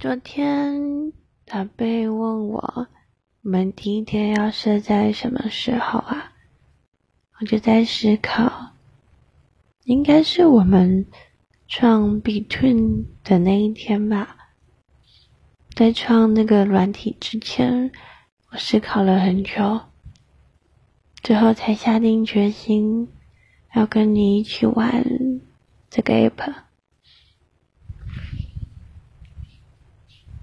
昨天他被问我，我们第一天要设在什么时候啊？我就在思考，应该是我们创 Between 的那一天吧。在创那个软体之前，我思考了很久，最后才下定决心要跟你一起玩这个 app。